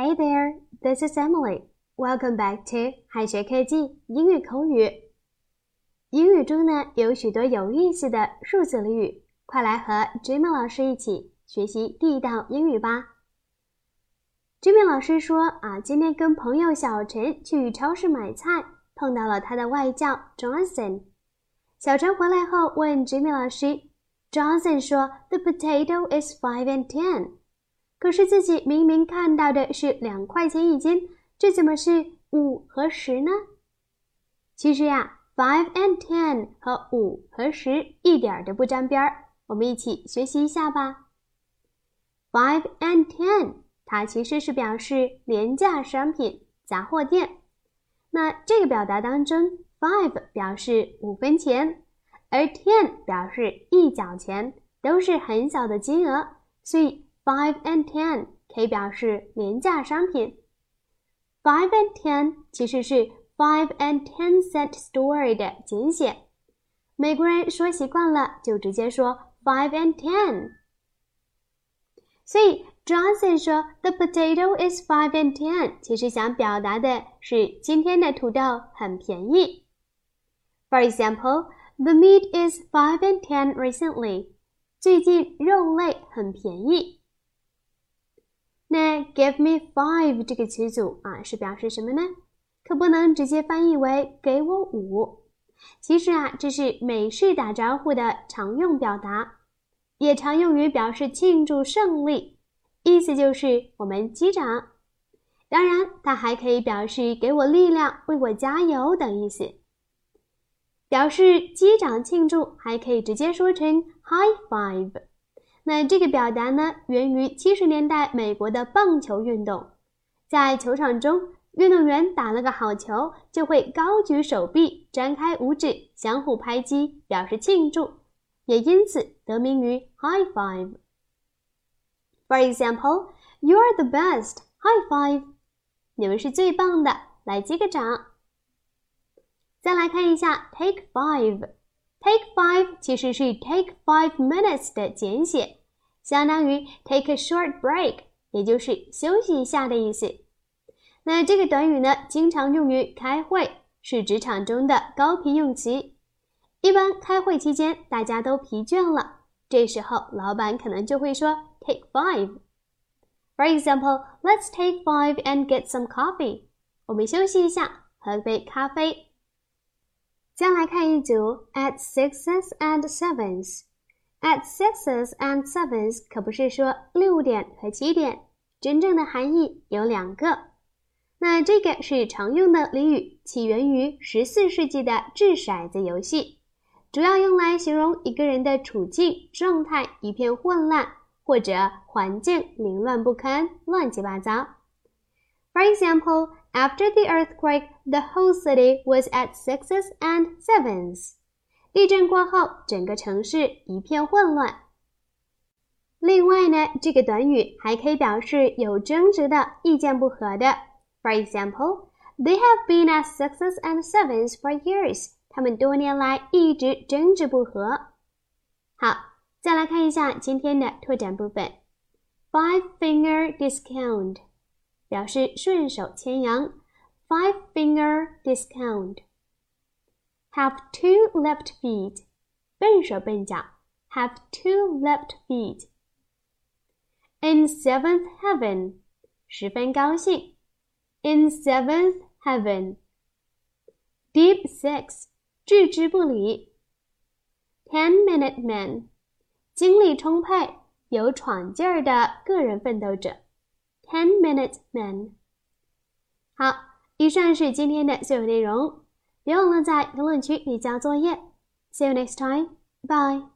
Hey there, this is Emily. Welcome back to 海学科技英语口语。英语中呢有许多有意思的数字俚语，快来和 Jimmy 老师一起学习地道英语吧。Jimmy 老师说啊，今天跟朋友小陈去超市买菜，碰到了他的外教 Johnson。小陈回来后问 Jimmy 老师，Johnson 说 The potato is five and ten。可是自己明明看到的是两块钱一斤，这怎么是五和十呢？其实呀，five and ten 和五和十一点都不沾边儿。我们一起学习一下吧。Five and ten，它其实是表示廉价商品杂货店。那这个表达当中，five 表示五分钱，而 ten 表示一角钱，都是很小的金额，所以。Five and ten 可以表示廉价商品。Five and ten 其实是 five and ten cent store 的简写。美国人说习惯了，就直接说 five and ten。所以 Johnson 说 The potato is five and ten，其实想表达的是今天的土豆很便宜。For example, the meat is five and ten recently。最近肉类很便宜。那 give me five 这个词组啊，是表示什么呢？可不能直接翻译为给我五。其实啊，这是美式打招呼的常用表达，也常用于表示庆祝胜利，意思就是我们击掌。当然，它还可以表示给我力量、为我加油等意思。表示击掌庆祝，还可以直接说成 high five。那这个表达呢，源于七十年代美国的棒球运动，在球场中，运动员打了个好球，就会高举手臂，展开五指，相互拍击，表示庆祝，也因此得名于 high five。For example, you are the best. High five！你们是最棒的，来击个掌。再来看一下 take five。Take five 其实是 take five minutes 的简写。相当于 take a short break，也就是休息一下的意思。那这个短语呢，经常用于开会，是职场中的高频用词。一般开会期间大家都疲倦了，这时候老板可能就会说 take five。For example, let's take five and get some coffee。我们休息一下，喝杯咖啡。将来看一组 at sixes and sevens。At sixes and sevens 可不是说六点和七点，真正的含义有两个。那这个是常用的俚语，起源于十四世纪的掷骰子游戏，主要用来形容一个人的处境状态一片混乱，或者环境凌乱不堪、乱七八糟。For example, after the earthquake, the whole city was at sixes and sevens. 地震过后，整个城市一片混乱。另外呢，这个短语还可以表示有争执的、意见不合的。For example, they have been at sixes and sevens for years. 他们多年来一直争执不和。好，再来看一下今天的拓展部分。Five finger discount 表示顺手牵羊。Five finger discount。have two left feet，笨手笨脚，have two left feet。In seventh heaven，十分高兴，in seventh heaven。Deep six，置之不理，ten minute man，精力充沛、有闯劲儿的个人奋斗者，ten minute man。好，以上是今天的所有内容。 别忘了在评论区里交作业。See you next time. Bye.